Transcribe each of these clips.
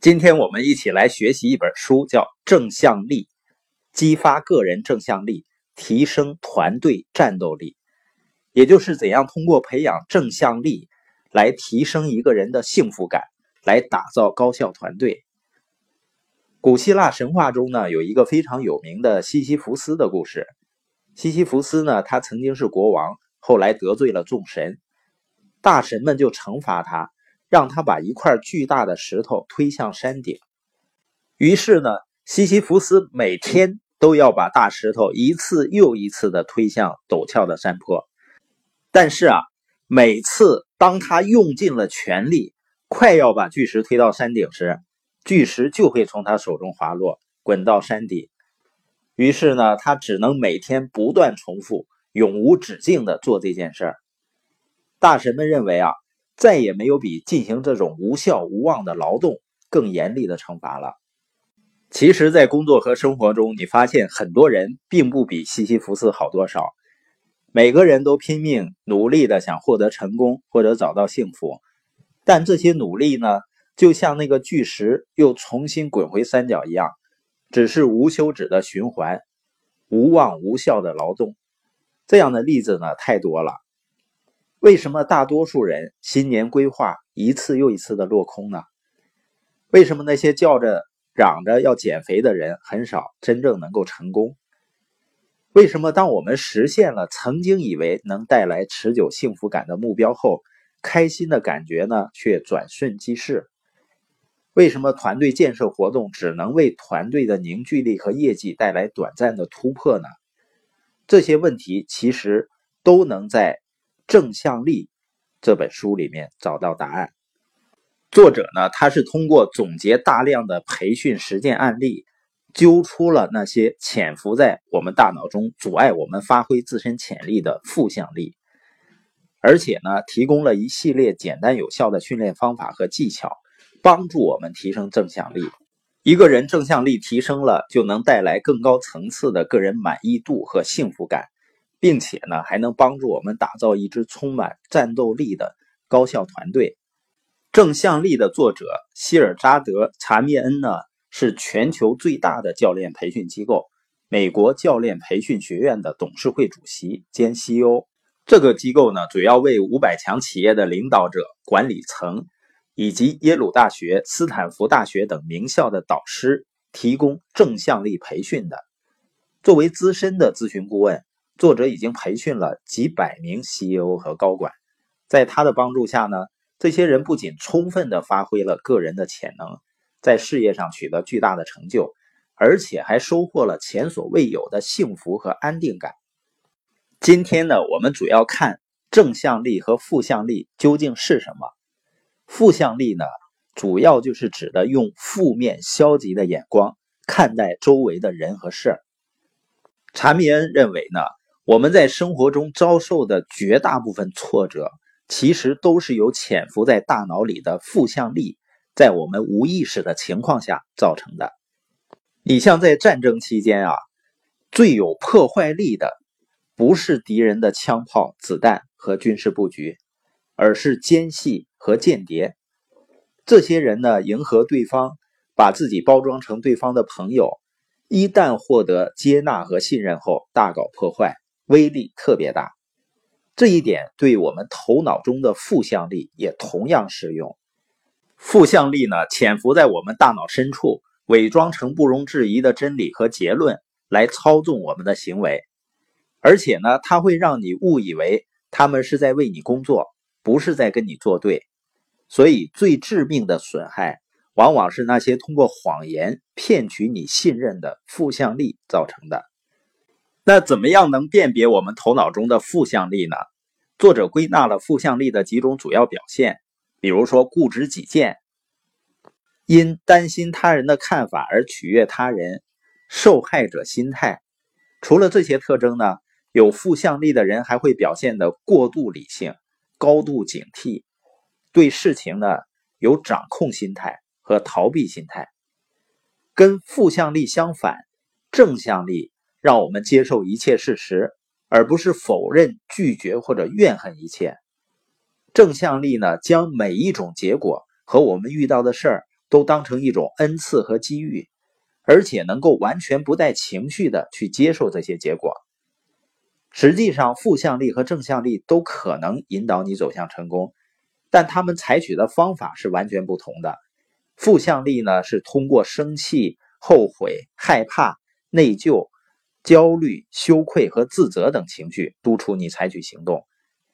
今天我们一起来学习一本书，叫《正向力》，激发个人正向力，提升团队战斗力。也就是怎样通过培养正向力来提升一个人的幸福感，来打造高效团队。古希腊神话中呢，有一个非常有名的西西弗斯的故事。西西弗斯呢，他曾经是国王，后来得罪了众神，大神们就惩罚他。让他把一块巨大的石头推向山顶。于是呢，西西弗斯每天都要把大石头一次又一次的推向陡峭的山坡。但是啊，每次当他用尽了全力，快要把巨石推到山顶时，巨石就会从他手中滑落，滚到山底。于是呢，他只能每天不断重复，永无止境的做这件事儿。大神们认为啊。再也没有比进行这种无效无望的劳动更严厉的惩罚了。其实，在工作和生活中，你发现很多人并不比西西弗斯好多少。每个人都拼命努力的想获得成功或者找到幸福，但这些努力呢，就像那个巨石又重新滚回山脚一样，只是无休止的循环，无望无效的劳动。这样的例子呢，太多了。为什么大多数人新年规划一次又一次的落空呢？为什么那些叫着嚷着要减肥的人很少真正能够成功？为什么当我们实现了曾经以为能带来持久幸福感的目标后，开心的感觉呢却转瞬即逝？为什么团队建设活动只能为团队的凝聚力和业绩带来短暂的突破呢？这些问题其实都能在。正向力这本书里面找到答案。作者呢，他是通过总结大量的培训实践案例，揪出了那些潜伏在我们大脑中阻碍我们发挥自身潜力的负向力，而且呢，提供了一系列简单有效的训练方法和技巧，帮助我们提升正向力。一个人正向力提升了，就能带来更高层次的个人满意度和幸福感。并且呢，还能帮助我们打造一支充满战斗力的高效团队。正向力的作者希尔扎德·查密恩呢，是全球最大的教练培训机构——美国教练培训学院的董事会主席兼 CEO。这个机构呢，主要为五百强企业的领导者、管理层以及耶鲁大学、斯坦福大学等名校的导师提供正向力培训的。作为资深的咨询顾问。作者已经培训了几百名 CEO 和高管，在他的帮助下呢，这些人不仅充分的发挥了个人的潜能，在事业上取得巨大的成就，而且还收获了前所未有的幸福和安定感。今天呢，我们主要看正向力和负向力究竟是什么。负向力呢，主要就是指的用负面、消极的眼光看待周围的人和事儿。查米恩认为呢。我们在生活中遭受的绝大部分挫折，其实都是由潜伏在大脑里的负向力，在我们无意识的情况下造成的。你像在战争期间啊，最有破坏力的，不是敌人的枪炮、子弹和军事布局，而是奸细和间谍。这些人呢，迎合对方，把自己包装成对方的朋友，一旦获得接纳和信任后，大搞破坏。威力特别大，这一点对我们头脑中的负向力也同样适用。负向力呢，潜伏在我们大脑深处，伪装成不容置疑的真理和结论来操纵我们的行为，而且呢，它会让你误以为他们是在为你工作，不是在跟你作对。所以，最致命的损害往往是那些通过谎言骗取你信任的负向力造成的。那怎么样能辨别我们头脑中的负向力呢？作者归纳了负向力的几种主要表现，比如说固执己见，因担心他人的看法而取悦他人，受害者心态。除了这些特征呢，有负向力的人还会表现的过度理性、高度警惕，对事情呢有掌控心态和逃避心态。跟负向力相反，正向力。让我们接受一切事实，而不是否认、拒绝或者怨恨一切。正向力呢，将每一种结果和我们遇到的事儿都当成一种恩赐和机遇，而且能够完全不带情绪的去接受这些结果。实际上，负向力和正向力都可能引导你走向成功，但他们采取的方法是完全不同的。负向力呢，是通过生气、后悔、害怕、内疚、焦虑、羞愧和自责等情绪督促你采取行动，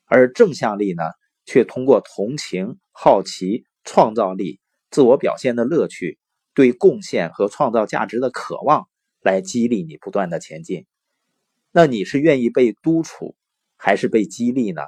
而正向力呢，却通过同情、好奇、创造力、自我表现的乐趣、对贡献和创造价值的渴望来激励你不断的前进。那你是愿意被督促，还是被激励呢？